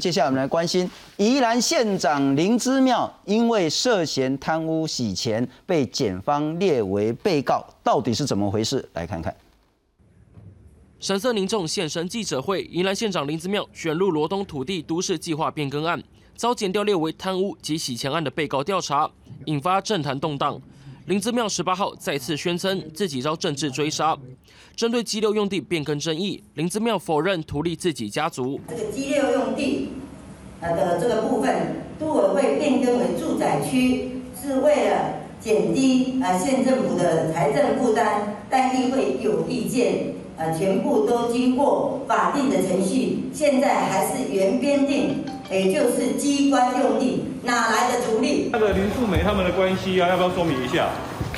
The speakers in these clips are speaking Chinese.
接下来我们来关心宜兰县长林之妙，因为涉嫌贪污洗钱，被检方列为被告，到底是怎么回事？来看看。神色凝重现身记者会，宜兰县长林之妙选入罗东土地都市计划变更案，遭检调列为贪污及洗钱案的被告调查，引发政坛动荡。林子妙十八号再次宣称自己遭政治追杀。针对激流用地变更争议，林子妙否认图利自己家族。这个基六用地呃的这个部分，都委会变更为住宅区，是为了减低啊县政府的财政负担，但议会有意见，呃全部都经过法定的程序，现在还是原编定，也就是机关用地，哪来的图利？那个林素梅他们的关系啊，要不要说明一下？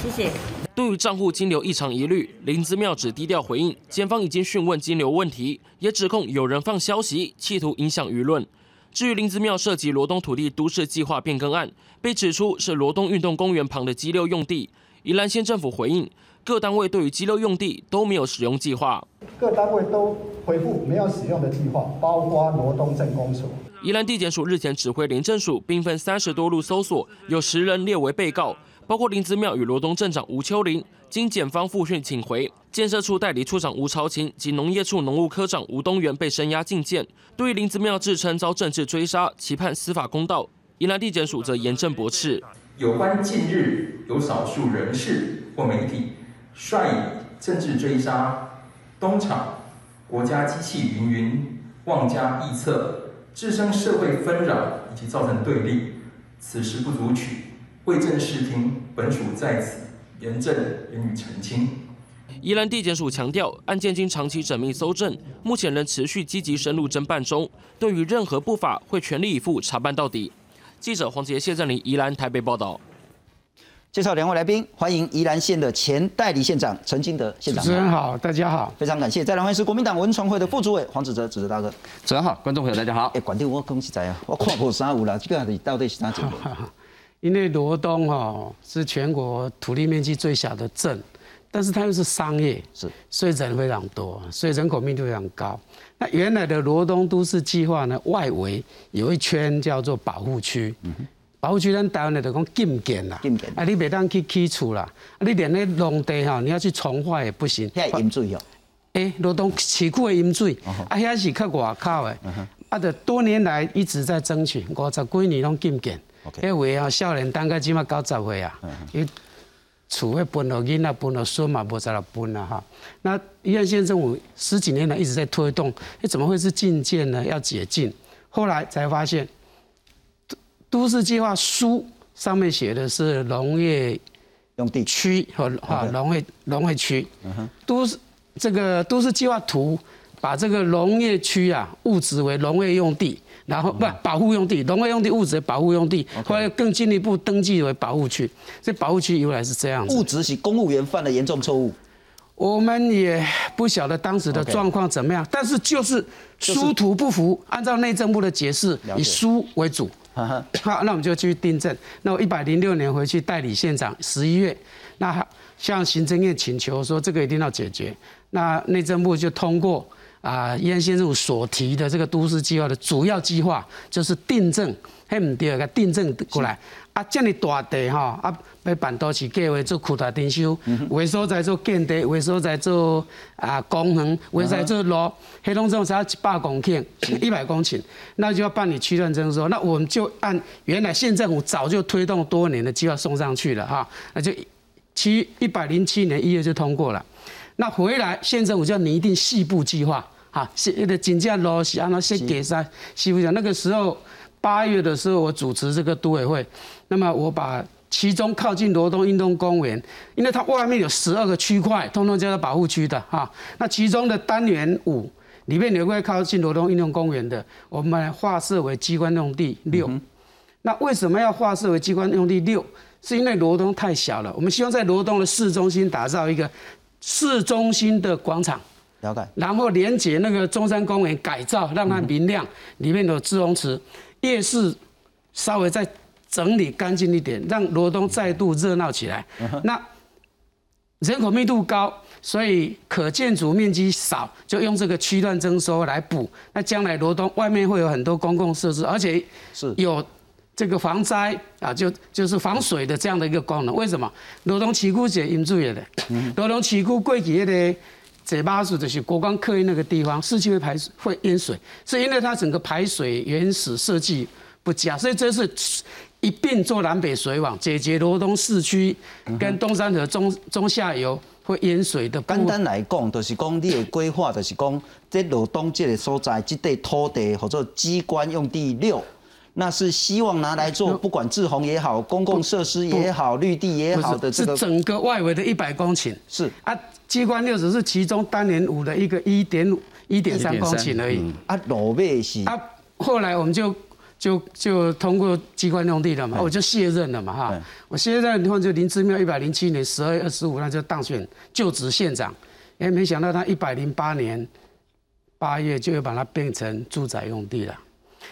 谢谢。对于账户金流异常疑虑，林之妙只低调回应，检方已经讯问金流问题，也指控有人放消息，企图影响舆论。至于林子庙涉及罗东土地都市计划变更案，被指出是罗东运动公园旁的激流用地，宜兰县政府回应，各单位对于激流用地都没有使用计划。各单位都回复没有使用的计划，包括罗东镇公所。宜兰地检署日前指挥廉政署兵分三十多路搜索，有十人列为被告。包括林子庙与罗东镇长吴秋玲，经检方复讯请回；建设处代理处长吴朝琴及农业处农务科长吴东元被声押禁见。对于林子庙自称遭政治追杀，期盼司法公道。宜兰地检署则严正驳斥：有关近日有少数人士或媒体率以政治追杀、东厂、国家机器云云、妄加臆测，滋生社会纷扰以及造成对立，此时不足取。为正视听，本署在此严正言语澄清。宜兰地检署强调，案件经长期缜密搜证，目前仍持续积极深入侦办中。对于任何不法，会全力以赴查办到底。记者黄杰、谢振林，宜兰台北报道。介绍两位来宾，欢迎宜兰县的前代理县长陈金德县长。主持人好，大家好，非常感谢。再来欢迎是国民党文传会的副主委黄子哲，子哲大哥。主持人好，观众朋友大家好。哎，管定我恭喜在啊，我看破啥有啦，这个到底是哪几个？因为罗东哈是全国土地面积最小的镇，但是它又是商业，是所以人非常多，所以人口密度非常高。那原来的罗东都市计划呢，外围有一圈叫做保护区，保护区咱台湾的就讲禁建啦，禁建啊，你袂当去起厝啦，啊，你连那农地哈，你要去重化也不行，遐饮水哦，哎，罗东市区的饮水，啊，遐是靠外口的，啊，就多年来一直在争取，五十几年拢禁建。迄位啊，少年等个即马九十岁啊，伊厝要分落囡仔，分落孙嘛，无在落分啦哈。那宜兰县政府十几年来一直在推动，哎，怎么会是禁建呢？要解禁，后来才发现，都市计划书上面写的是农业用地区和啊农业农业区，都市这个都市计划图把这个农业区啊物质为农业用地。然后不保护用地，农业用地物质保护用地，后来更进一步登记为保护区。这保护区由来是这样子。物质是公务员犯了严重错误，我们也不晓得当时的状况怎么样，但是就是书图不符。按照内政部的解释，以书为主。好，那我们就继续订正。那我一百零六年回去代理县长，十一月，那向行政院请求说这个一定要解决。那内政部就通过。啊，燕先生所提的这个都市计划的主要计划就是订正，嘿唔对，个订正过来。啊，这么大地哈，啊，要办都市计划做扩大征收，为所在做建地，为所在做啊公园，为所在做路，黑龙江只要一百公顷，一百公顷，那就要办理区段征收。那我们就按原来县政府早就推动多年的计划送上去了哈，那就七一百零七年一月就通过了。那回来县政府就要拟定细部计划。哈，是那个金价落是按照先给三西部讲，那个时候八月的时候，我主持这个都委会，那么我把其中靠近罗东运动公园，因为它外面有十二个区块，通通叫做保护区的哈。那其中的单元五里面有块靠近罗东运动公园的，我们划设为机关用地六。那为什么要划设为机关用地六？是因为罗东太小了，我们希望在罗东的市中心打造一个市中心的广场。然后连接那个中山公园改造，让它明亮，里面有自融池，夜市稍微再整理干净一点，让罗东再度热闹起来。那人口密度高，所以可建筑面积少，就用这个区段征收来补。那将来罗东外面会有很多公共设施，而且是有这个防灾啊，就就是防水的这样的一个功能。为什么？罗东旗鼓节引注也的，罗东旗鼓过去的嘴巴子就是国光客运那个地方，市区会排会淹水，是因为它整个排水原始设计不佳，所以这是。一并做南北水网，解决罗东市区跟东山河中中下游会淹水的。简单来讲，就是讲你的规划，就是讲这罗东这个所在，这块土地或者机关用地六，那是希望拿来做，不管志宏也好，公共设施也好，绿地也好的这个。是整个外围的一百公顷。是啊，机关六只是其中单年五的一个一点五、一点三公顷而已。啊，罗尾是。啊，后来我们就。就就通过机关用地了嘛，我就卸任了嘛哈。我卸任以后就林之妙一百零七年十二月二十五那就当选就职县长，哎，没想到他一百零八年八月就又把它变成住宅用地了。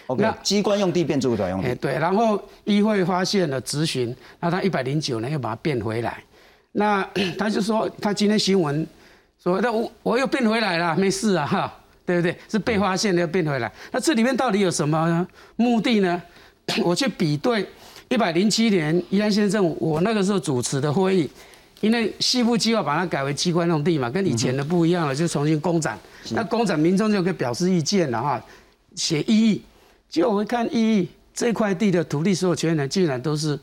OK，机关用地变住宅用地。对，然后议会发现了质询，那他一百零九年又把它变回来。那 他就说他今天新闻说那我我又变回来了，没事啊哈。对不对？是被发现的要变回来。那这里面到底有什么目的呢？我去比对一百零七年宜兰县政府，我那个时候主持的会议，因为西部计划把它改为机关用地嘛，跟以前的不一样了，就重新公展。那公展民众就可以表示意见了哈，写异议。结果我一看异议，这块地的土地所有权人竟然都是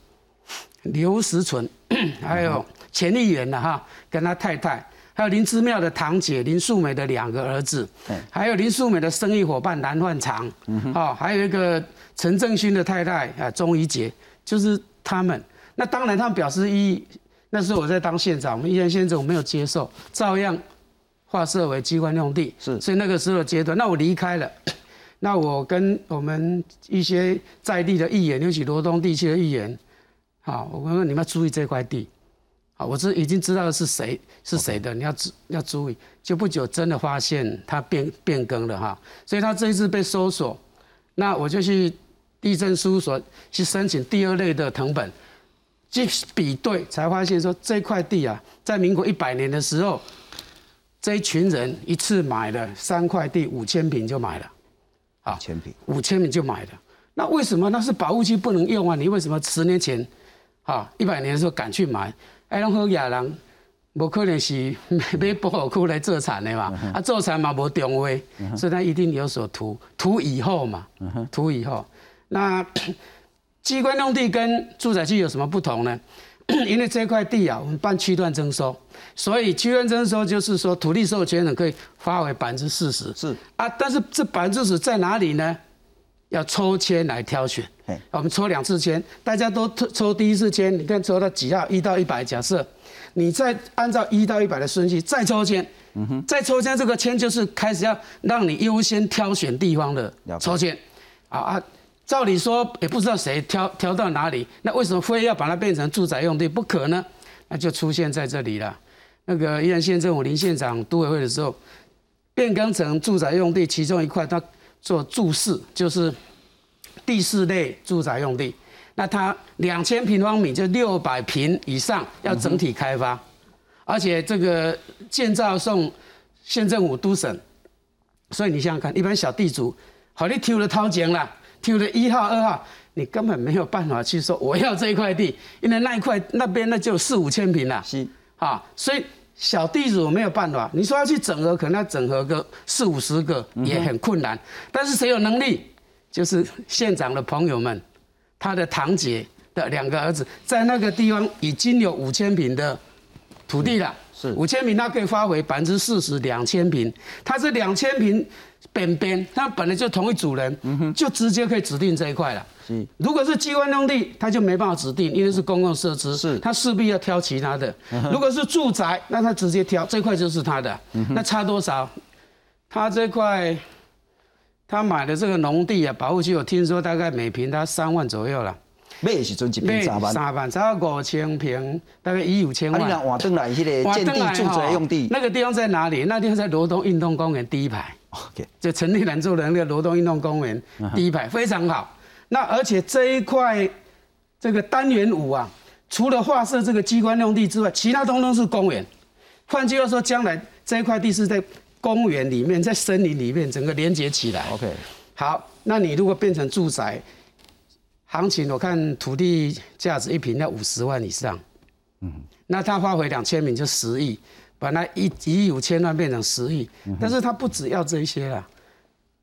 刘石存，还有钱议员的哈，跟他太太。还有林之妙的堂姐林素美的两个儿子，还有林素美的生意伙伴蓝焕长，哦，还有一个陈正勋的太太啊钟怡杰，就是他们。那当然他们表示异议，那时候我在当县长，我们依然县长我没有接受，照样划设为机关用地。是，所以那个时候阶段，那我离开了，那我跟我们一些在地的议员，尤其罗东地区的议员，好，我说你们要注意这块地。啊，我是已经知道是谁是谁的，你要注要注意，就不久真的发现它变变更了哈，所以他这一次被搜索，那我就去地震事务所去申请第二类的藤本，去比对才发现说这块地啊，在民国一百年的时候，这一群人一次买了三块地五千平就买了，啊，五千平。五千平就买了，那为什么？那是保护区不能用啊？你为什么十年前，啊一百年的时候敢去买？哎，拢好野人，无可能是 买保护区来做产的嘛？啊，做产嘛无中位，所以他一定有所图，图以后嘛，图以后。那 机关用地跟住宅区有什么不同呢？因为这块地啊，我们办区段征收，所以区段征收就是说土地授权人可以发为百分之四十。是啊，但是这百分之十在哪里呢？要抽签来挑选，我们抽两次签，大家都抽抽第一次签，你看抽到几号，一到一百，假设你再按照一到一百的顺序再抽签，再抽签这个签就是开始要让你优先挑选地方的抽签，啊啊，照理说也不知道谁挑挑到哪里，那为什么非要把它变成住宅用地？不可呢？那就出现在这里了，那个宜兰县政府林县长都委会的时候，变更成住宅用地其中一块，他。做住室就是第四类住宅用地，那它两千平方米就六百平以上要整体开发，而且这个建造送县政府都审，所以你想想看，一般小地主，好你挑了掏钱了，挑了一号二号，你根本没有办法去说我要这一块地，因为那一块那边那就四五千平了，是。啊，所以。小地主没有办法，你说要去整合，可能要整合个四五十个也很困难。但是谁有能力？就是县长的朋友们，他的堂姐的两个儿子，在那个地方已经有五千平的土地了。是五千平，他可以发回百分之四十，两千平，他是两千平边边，他本来就同一组人，就直接可以指定这一块了。如果是机关用地，他就没办法指定，因为是公共设施，是，他势必要挑其他的。如果是住宅，那他直接挑这块就是他的。那差多少？他这块，他买的这个农地啊，保护区，我听说大概每平他三万左右了。买是准几平三万？三万，差五千平，大概一五千万。你讲换登来那个建地住宅用地，那个地方在哪里？那地方在罗东运动公园第一排。OK，就陈立南做的那个罗东运动公园第一排，非常好。那而且这一块这个单元五啊，除了划设这个机关用地之外，其他通通是公园。换句话说，将来这一块地是在公园里面，在森林里面，整个连接起来。OK，好，那你如果变成住宅，行情我看土地价值一平要五十万以上。嗯，那他发回两千米就十亿，把那一一亿五千万变成十亿，但是他不只要这一些啦。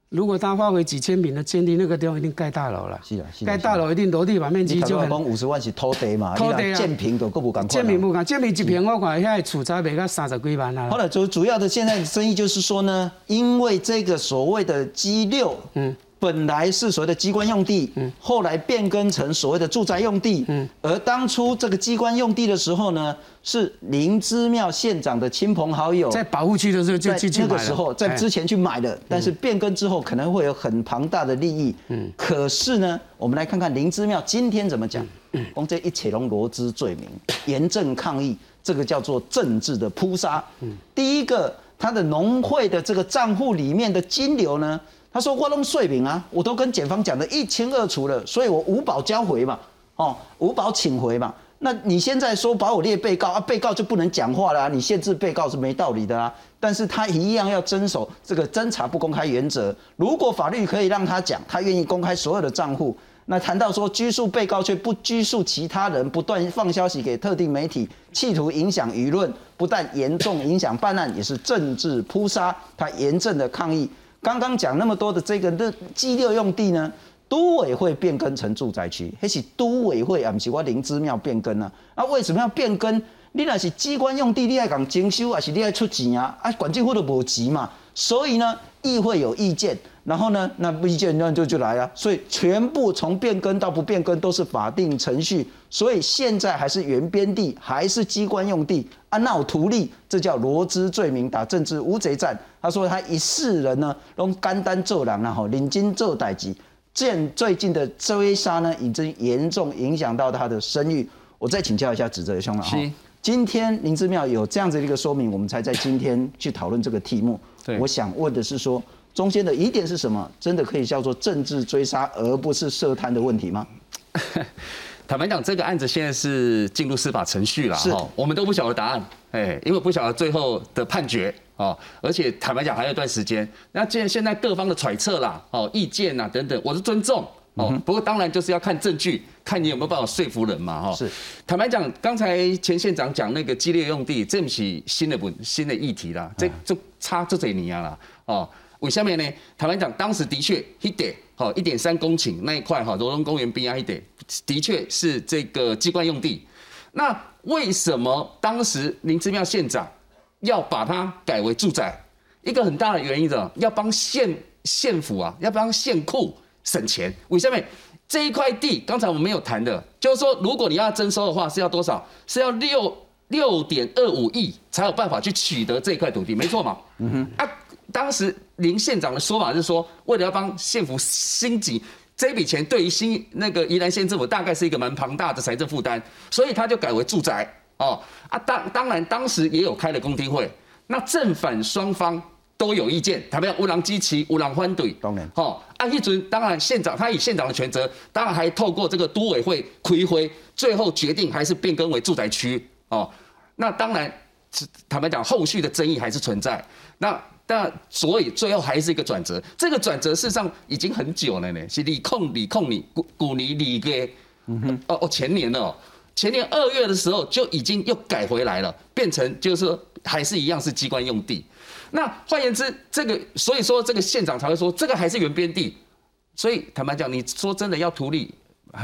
如果他发回几千平的建地，那个地方一定盖大楼了。是啊，盖大楼一定楼地板面积就很。讲五十万是土地嘛，土地啊，建平都够不敢。建平不敢，建平一平我看现在厝才卖到三十几万啊。后来，主主要的现在生意就是说呢，因为这个所谓的 G 六，嗯。本来是所谓的机关用地，嗯，后来变更成所谓的住宅用地，嗯，而当初这个机关用地的时候呢，是林之妙县长的亲朋好友在保护区的时候就去那个时候在之前去买的，但是变更之后可能会有很庞大的利益，嗯，可是呢，我们来看看林之妙今天怎么讲，嗯，这一切龙罗之罪名，严正抗议，这个叫做政治的扑杀，嗯，第一个他的农会的这个账户里面的金流呢？他说：“我弄税明啊，我都跟检方讲的一清二楚了，所以我无保交回嘛，哦，无保请回嘛。那你现在说把我列被告啊，被告就不能讲话了，你限制被告是没道理的啊。但是他一样要遵守这个侦查不公开原则。如果法律可以让他讲，他愿意公开所有的账户。那谈到说拘束被告却不拘束其他人，不断放消息给特定媒体，企图影响舆论，不但严重影响办案，也是政治扑杀。他严正的抗议。”刚刚讲那么多的这个的基六用地呢，都委会变更成住宅区，还是都委会啊？不是我灵芝庙变更啊？啊，为什么要变更？你那是机关用地，你还讲征收，还是你还出钱啊？啊，管政府都无钱嘛，所以呢，议会有意见。然后呢，那不意见那就就来了，所以全部从变更到不变更都是法定程序，所以现在还是原编地，还是机关用地啊闹图利，这叫罗织罪名，打政治乌贼战。他说他一世人呢，用肝丹做人然后领金做代级，见最近的追杀呢，已经严重影响到他的声誉。我再请教一下指责兄了哈，今天林之妙有这样子的一个说明，我们才在今天去讨论这个题目。对，我想问的是说。中间的疑点是什么？真的可以叫做政治追杀，而不是涉贪的问题吗？坦白讲，这个案子现在是进入司法程序了，哈，我们都不晓得答案，哎，因为不晓得最后的判决哦，而且坦白讲还有一段时间。那既然现在各方的揣测啦，哦，意见呐等等，我是尊重哦，不过当然就是要看证据，看你有没有办法说服人嘛，哈。是，坦白讲，刚才前县长讲那个激烈用地，这不是新的本新的议题啦，这就差这嘴泥啊啦，哦。为下面呢？坦白讲，当时的确一点好一点三公顷那一块哈，罗东公园边啊一点，的确是这个机关用地。那为什么当时林志妙县长要把它改为住宅？一个很大的原因呢，要帮县县府啊，要帮县库省钱。为下面这一块地，刚才我们没有谈的，就是说，如果你要征收的话，是要多少？是要六六点二五亿才有办法去取得这一块土地，没错嘛？嗯哼啊。当时林县长的说法是说，为了要帮县府兴紧，这笔钱对于新那个宜兰县政府大概是一个蛮庞大的财政负担，所以他就改为住宅。哦啊当当然当时也有开了公听会，那正反双方都有意见，他们乌狼基奇乌狼欢怼，当然。哦啊一准当然县长他以县长的权责，当然还透过这个都委会亏灰，最后决定还是变更为住宅区。哦，那当然坦白讲后续的争议还是存在。那。但所以最后还是一个转折，这个转折事实上已经很久了呢，是李控李控李古古尼李给，嗯哼，哦哦前年哦，前年二月的时候就已经又改回来了，变成就是说还是一样是机关用地。那换言之，这个所以说这个县长才会说这个还是原编地。所以坦白讲，你说真的要图利，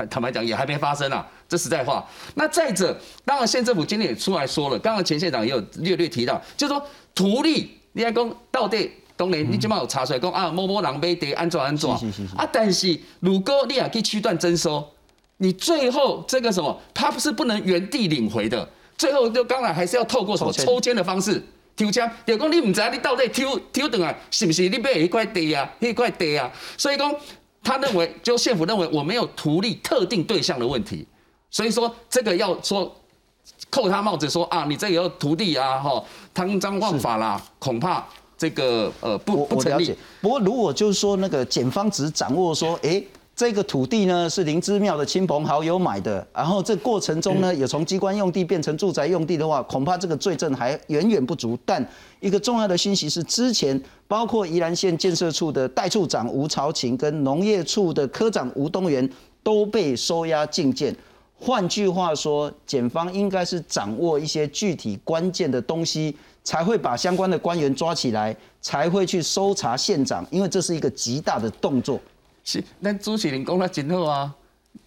坦白讲也还没发生啊，这实在话。那再者，当然县政府今天也出来说了，刚刚前县长也有略略提到，就是说图利。你还讲到底，当然你起码有查出来讲啊，某某人买地安怎安怎啊？但是如果你也可以区段征收，你最后这个什么，他不是不能原地领回的，最后就当然还是要透过什么抽签的方式抽签。就讲你唔知你到底抽抽等啊是不是你买一块地啊，一块地啊？所以讲他认为，就县府认为我没有图利特定对象的问题，所以说这个要说。扣他帽子说啊，你这个徒弟啊，哈，贪赃枉法啦，恐怕这个呃不不成立。不过如果就是说那个检方只掌握说，哎，这个土地呢是灵芝庙的亲朋好友买的，然后这过程中呢，也从机关用地变成住宅用地的话，恐怕这个罪证还远远不足。但一个重要的信息是，之前包括宜兰县建设处的代处长吴朝琴跟农业处的科长吴东元都被收押禁见。换句话说，检方应该是掌握一些具体关键的东西，才会把相关的官员抓起来，才会去搜查县长，因为这是一个极大的动作。是，那朱启林讲得真好啊。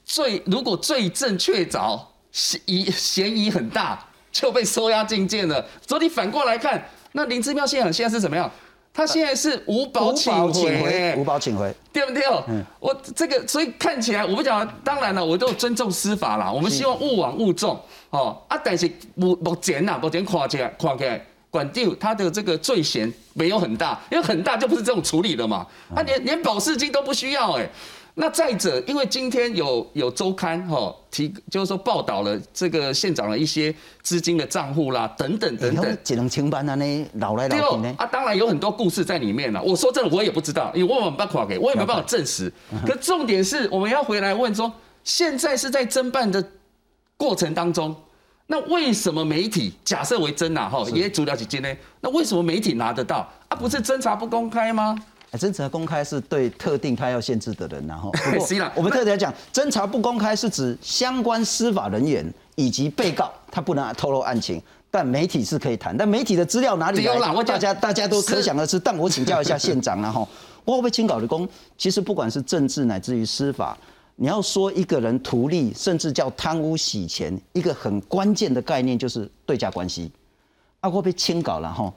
罪如果罪证确凿，嫌疑嫌疑很大，就被收押禁见了。所以你反过来看，那林志妙县长现在是怎么样？他现在是无保请回，无保请回，对不对？嗯，我这个所以看起来，我不讲，当然了，我都尊重司法啦。我们希望勿往勿重哦啊，但是目目前呐，目前看起来看起来。管定他的这个罪嫌没有很大，因为很大就不是这种处理了嘛。他连连保释金都不需要哎。那再者，因为今天有有周刊哈提，就是说报道了这个县长的一些资金的账户啦，等等等等。只能清班啊，呢老来老去呢？啊，当然有很多故事在里面了。我说真的，我也不知道，因为我没办法给，我也没办法证实。可重点是我们要回来问说，现在是在侦办的过程当中。那为什么媒体假设为真呐？哈，也主了几件呢？那为什么媒体拿得到啊？不是侦查不公开吗？侦查公开是对特定他要限制的人，然后 不过我们特别讲，侦查不公开是指相关司法人员以及被告他不能透露案情，但媒体是可以谈。但媒体的资料哪里来？大家大家都可想而知。但我请教一下县长然后 我会不会清搞的功？其实不管是政治乃至于司法。你要说一个人图利，甚至叫贪污洗钱，一个很关键的概念就是对价关系。阿国被清搞了哈，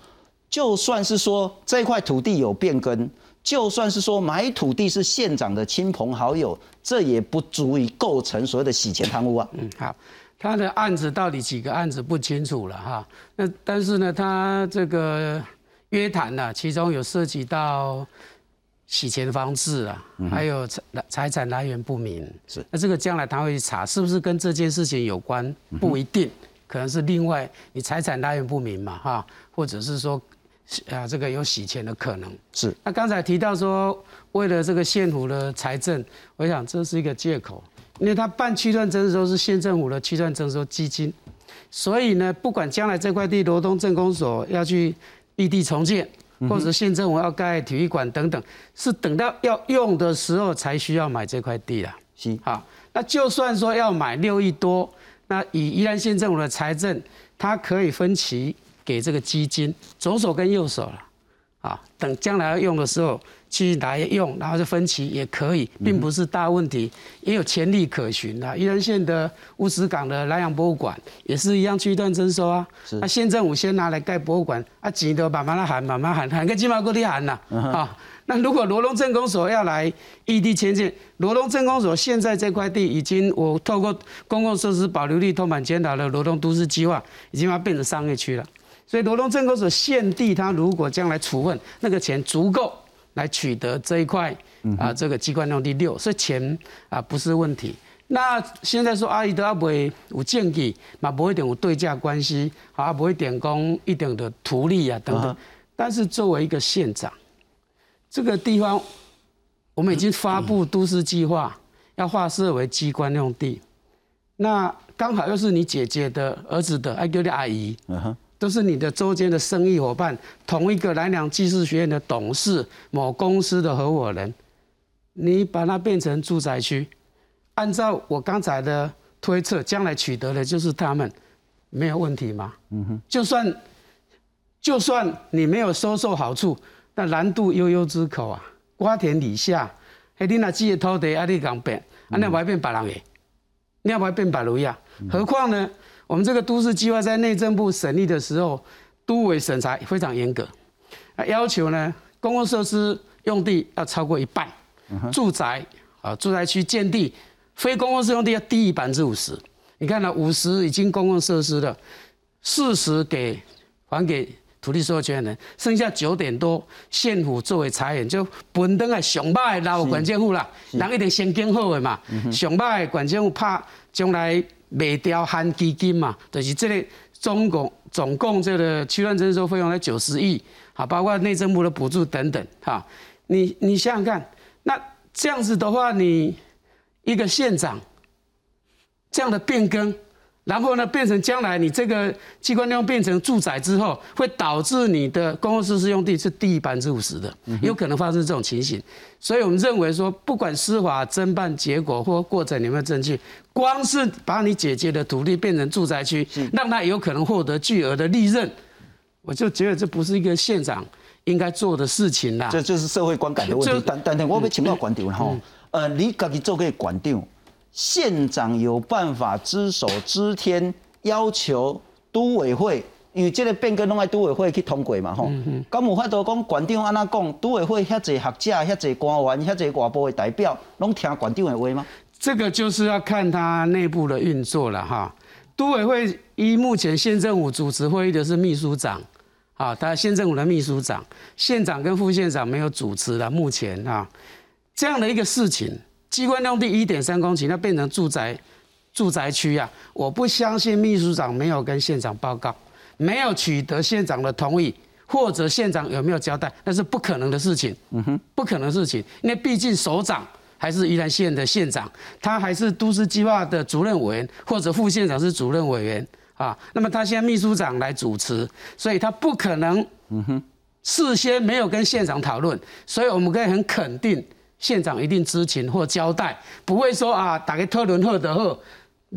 就算是说这块土地有变更，就算是说买土地是县长的亲朋好友，这也不足以构成所谓的洗钱贪污啊。嗯，好，他的案子到底几个案子不清楚了哈。那但是呢，他这个约谈呢，其中有涉及到。洗钱方式啊，还有财财产来源不明，是那这个将来他会去查，是不是跟这件事情有关？不一定，可能是另外你财产来源不明嘛，哈，或者是说，啊，这个有洗钱的可能。是那刚才提到说，为了这个县府的财政，我想这是一个借口，因为他办区段征收是县政府的区段征收基金，所以呢，不管将来这块地罗东镇公所要去异地重建。或者县政府要盖体育馆等等，是等到要用的时候才需要买这块地啊。是好，那就算说要买六亿多，那以宜兰县政府的财政，它可以分期给这个基金，左手跟右手了。啊，等将来要用的时候。去来用，然后就分期也可以，并不是大问题，也有潜力可循的。宜兰县的乌石港的南洋博物馆也是一样区段征收啊。那县政府先拿来盖博物馆，啊钱都慢慢来喊，慢慢喊，喊个鸡毛够地喊呐。啊，那如果罗龙镇公所要来异地迁建，罗龙镇公所现在这块地已经，我透过公共设施保留地通盘检讨的罗东都市计划，已经要变成商业区了。所以罗东镇公所现地，他如果将来处分，那个钱足够。来取得这一块啊，这个机关用地六，所以钱啊不是问题。那现在说阿姨都要不会有建议，嘛不会点有对价关系，啊不会点工一点的图利啊等等。但是作为一个县长，这个地方我们已经发布都市计划，要划设为机关用地。那刚好又是你姐姐的儿子的，爱叫你阿姨。都是你的周间的生意伙伴，同一个南梁技术学院的董事，某公司的合伙人，你把它变成住宅区，按照我刚才的推测，将来取得的就是他们，没有问题吗？嗯哼，就算就算你没有收受好处，那难度悠悠之口啊，瓜田李下，哎，你那几个土地啊，你讲变，啊，那不会变白人的，你要不会变白奴呀？何况呢？我们这个都市计划在内政部审议的时候，都委审查非常严格，啊，要求呢，公共设施用地要超过一半，住宅啊，住宅区建地，非公共设施用地要低于百分之五十。你看呢，五十已经公共设施了，四十给还给土地所有权人，剩下九点多县府作为财源，就本登啊上歹老管政府啦，人一定先建好的嘛，上歹管政府怕将来。卖掉含基金嘛，就是这个中共总共这个区段征收费用在九十亿，啊，包括内政部的补助等等，哈，你你想想看，那这样子的话，你一个县长这样的变更。然后呢，变成将来你这个机关用变成住宅之后，会导致你的公共设施用地是低百分之五十的，有可能发生这种情形。所以我们认为说，不管司法侦办结果或过程有没有证据，光是把你姐姐的土地变成住宅区，让他有可能获得巨额的利润，我就觉得这不是一个县长应该做的事情啦。这就是社会观感的问题。但但但我被请教馆长哈，呃，你自己做个馆长。县长有办法只手知天，要求都委会，因为这个变更拢爱都委会去通过嘛，吼。咁有法度讲，馆长安那讲，都委会遐侪学者、遐侪官员、遐侪外部的代表，拢听馆长的话吗？这个就是要看他内部的运作了哈。都委会依目前县政府主持会议的是秘书长，啊，他县政府的秘书长，县长跟副县长没有主持了。目前啊，这样的一个事情。机关用地一点三公顷，那变成住宅住宅区啊！我不相信秘书长没有跟县长报告，没有取得县长的同意，或者县长有没有交代，那是不可能的事情。嗯哼，不可能事情，因为毕竟首长还是宜兰县的县长，他还是都市计划的主任委员，或者副县长是主任委员啊。那么他现在秘书长来主持，所以他不可能嗯哼事先没有跟县长讨论，所以我们可以很肯定。县长一定知情或交代，不会说啊，打个特伦赫德赫，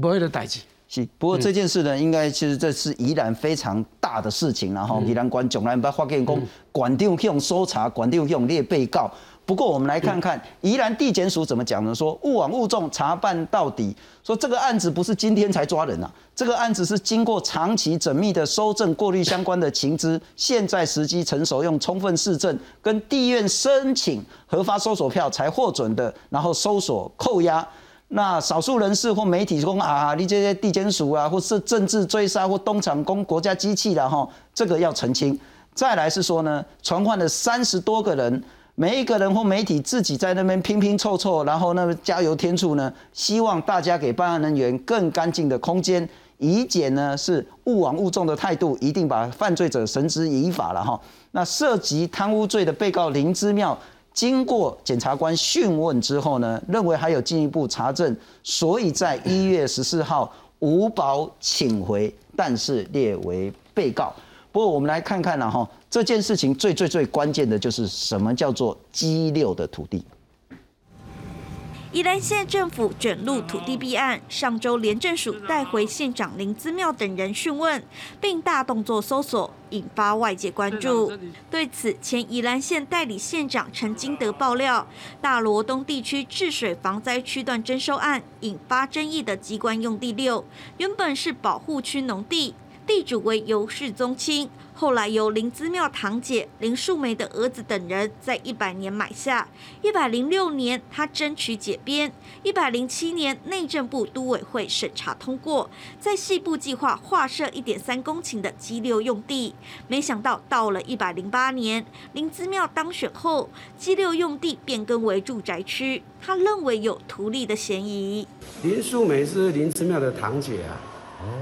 不会的代志。是，不过这件事呢，应该其实这是宜兰非常大的事情，然后宜兰关从来不发给公，管长用搜查，管长用列被告。不过我们来看看宜兰地检署怎么讲呢？说勿枉勿重，查办到底。说这个案子不是今天才抓人啊，这个案子是经过长期缜密的收证、过滤相关的情资，现在时机成熟，用充分市政跟地院申请核发搜索票才获准的，然后搜索扣押。那少数人士或媒体说啊，你这些地检署啊，或是政治追杀或东厂攻国家机器的哈，这个要澄清。再来是说呢，传唤了三十多个人。每一个人或媒体自己在那边拼拼凑凑，然后呢加油添醋呢，希望大家给办案人员更干净的空间，以检呢是勿枉勿重的态度，一定把犯罪者绳之以法了哈。那涉及贪污罪的被告林之妙，经过检察官讯问之后呢，认为还有进一步查证，所以在一月十四号无保请回，但是列为被告。不过我们来看看了哈，这件事情最最最关键的就是什么叫做激六的土地。宜兰县政府卷入土地弊案，上周廉政署带回县长林资妙等人讯问，并大动作搜索，引发外界关注。对此，前宜兰县代理县长陈金德爆料，大罗东地区治水防灾区段征收案引发争议的机关用地六，原本是保护区农地。地主为尤氏宗亲，后来由林资庙堂姐林树梅的儿子等人在一百年买下。一百零六年，他争取解编。一百零七年，内政部都委会审查通过，在西部计划划设一点三公顷的激流用地。没想到到了一百零八年，林资庙当选后，激流用地变更为住宅区，他认为有图利的嫌疑。林树梅是林资庙的堂姐啊。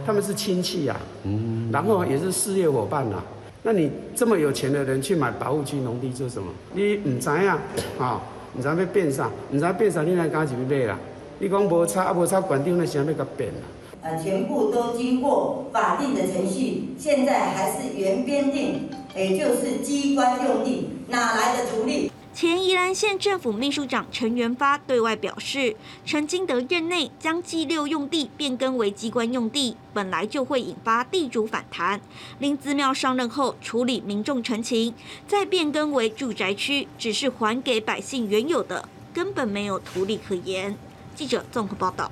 他们是亲戚呀，嗯，然后也是事业伙伴呐。那你这么有钱的人去买保护区农地做什么？你唔知呀，啊，唔知要变啥，唔知变啥，你来赶紧买啦。你讲无差啊，无差，管定那想要甲变啦。呃，全部都经过法定的程序，现在还是原编定，也就是机关用地，哪来的土地？前宜兰县政府秘书长陈元发对外表示，陈金德任内将 G 六用地变更为机关用地，本来就会引发地主反弹。林子庙上任后处理民众陈情，再变更为住宅区，只是还给百姓原有的，根本没有土地可言。记者综合报道。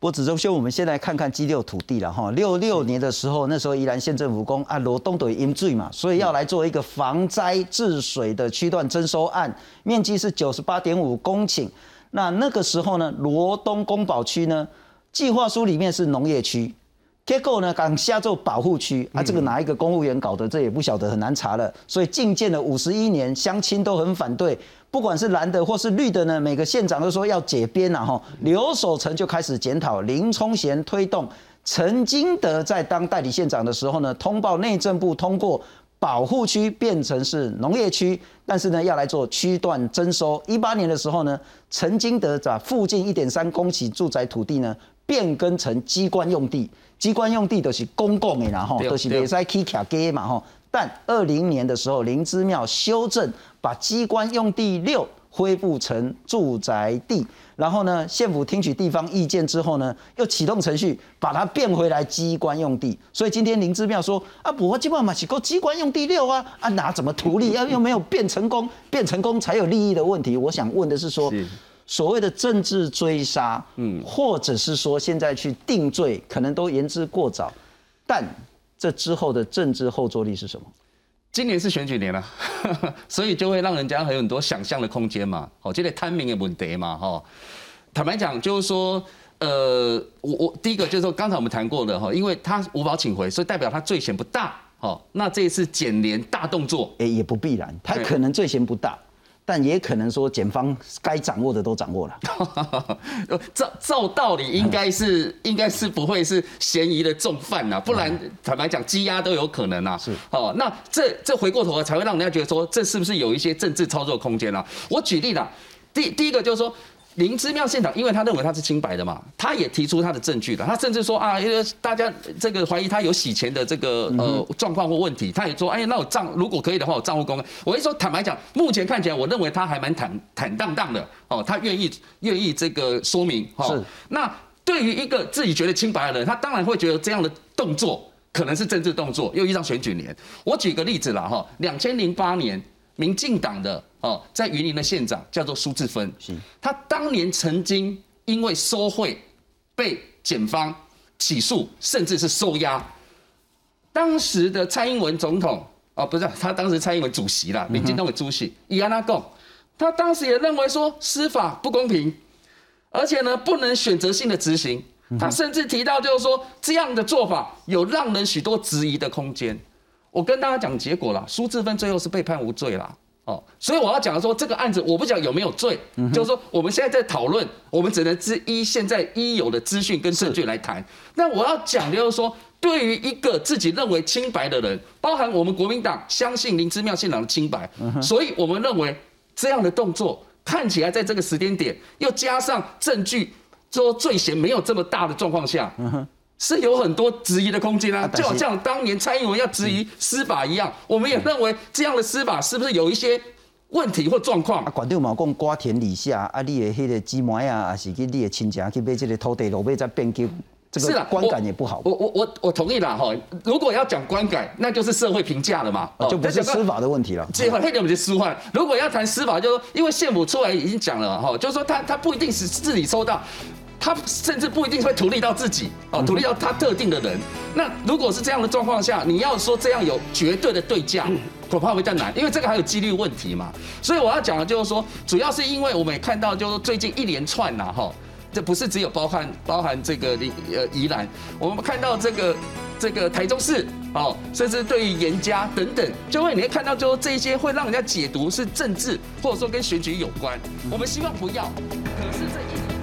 不子中兄，我们先来看看 G 六土地了哈。六六年的时候，那时候宜兰县政府公啊罗东的淹罪嘛，所以要来做一个防灾治水的区段征收案，面积是九十八点五公顷。那那个时候呢，罗东公保区呢，计划书里面是农业区。结构呢，刚下做保护区啊，这个哪一个公务员搞的，这也不晓得，很难查了。所以进建了五十一年，乡亲都很反对，不管是蓝的或是绿的呢，每个县长都说要解编了哈。刘守成就开始检讨，林冲贤推动，陈金德在当代理县长的时候呢，通报内政部通过保护区变成是农业区，但是呢要来做区段征收。一八年的时候呢，陈金德在附近一点三公顷住宅土地呢变更成机关用地，机关用地都是公共的然后都是别再起卡街嘛吼。但二零年的时候，林芝庙修正，把机关用地六恢复成住宅地，然后呢，县府听取地方意见之后呢，又启动程序，把它变回来机关用地。所以今天林芝庙说啊，我基本上是够机关用地六啊，啊哪怎么图利，要又没有变成功，变成功才有利益的问题。我想问的是说，所谓的政治追杀，嗯，或者是说现在去定罪，可能都言之过早，但。这之后的政治后坐力是什么？今年是选举年了，所以就会让人家有很多想象的空间嘛。哦，这个贪名也问题嘛，哈。坦白讲，就是说，呃，我我第一个就是说，刚才我们谈过的哈，因为他无保请回，所以代表他罪嫌不大。好，那这一次检联大动作，哎，也不必然，他可能罪嫌不大。但也可能说，检方该掌握的都掌握了。照照道理，应该是应该是不会是嫌疑的重犯呐，不然坦白讲，羁押都有可能啊。是哦，那这这回过头来才会让人家觉得说，这是不是有一些政治操作空间啊？我举例啦，第第一个就是说。林芝妙现场，因为他认为他是清白的嘛，他也提出他的证据了。他甚至说啊，因为大家这个怀疑他有洗钱的这个呃状况或问题，他也说，哎，那我账如果可以的话，我账户公开。我一说坦白讲，目前看起来，我认为他还蛮坦坦荡荡的哦，他愿意愿意这个说明。是。那对于一个自己觉得清白的人，他当然会觉得这样的动作可能是政治动作，又遇上选举年。我举个例子了哈，两千零八年。民进党的哦，在云林的县长叫做苏志芬，他当年曾经因为收贿被检方起诉，甚至是收押。当时的蔡英文总统哦，不是他当时蔡英文主席啦，民进党的主席伊安拉贡，他当时也认为说司法不公平，而且呢不能选择性的执行。他甚至提到就是说这样的做法有让人许多质疑的空间。我跟大家讲结果了，苏志芬最后是被判无罪了，哦，所以我要讲的说这个案子，我不讲有没有罪，就是说我们现在在讨论，我们只能依依现在已有的资讯跟证据来谈。那我要讲的就是说，对于一个自己认为清白的人，包含我们国民党相信林之妙县长的清白，所以我们认为这样的动作看起来在这个时间点，又加上证据说罪嫌没有这么大的状况下。是有很多质疑的空间啊，就好像当年蔡英文要质疑司法一样，我们也认为这样的司法是不是有一些问题或状况？啊，管长嘛讲瓜田李下，啊，你的迄个鸡毛啊，还是去你的亲戚去买这个土地，后尾再变更，这个观感也不好。我我我我同意啦哈，如果要讲观感，那就是社会评价了嘛，就不是司法的问题了。这黑点我们就司法。如果要谈司法，就说因为县府出来已经讲了哈，就是说他他不一定是自己收到。他甚至不一定会图利到自己哦，图利到他特定的人。那如果是这样的状况下，你要说这样有绝对的对价，恐怕会较难，因为这个还有几率问题嘛。所以我要讲的就是说，主要是因为我们也看到，就是最近一连串呐，哈，这不是只有包含包含这个呃宜兰，我们看到这个这个台中市哦，甚至对于严家等等，就会你会看到，就这些会让人家解读是政治，或者说跟选举有关。我们希望不要，可是这一。